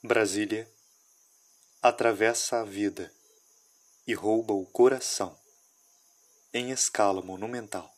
Brasília atravessa a vida e rouba o coração em escala monumental.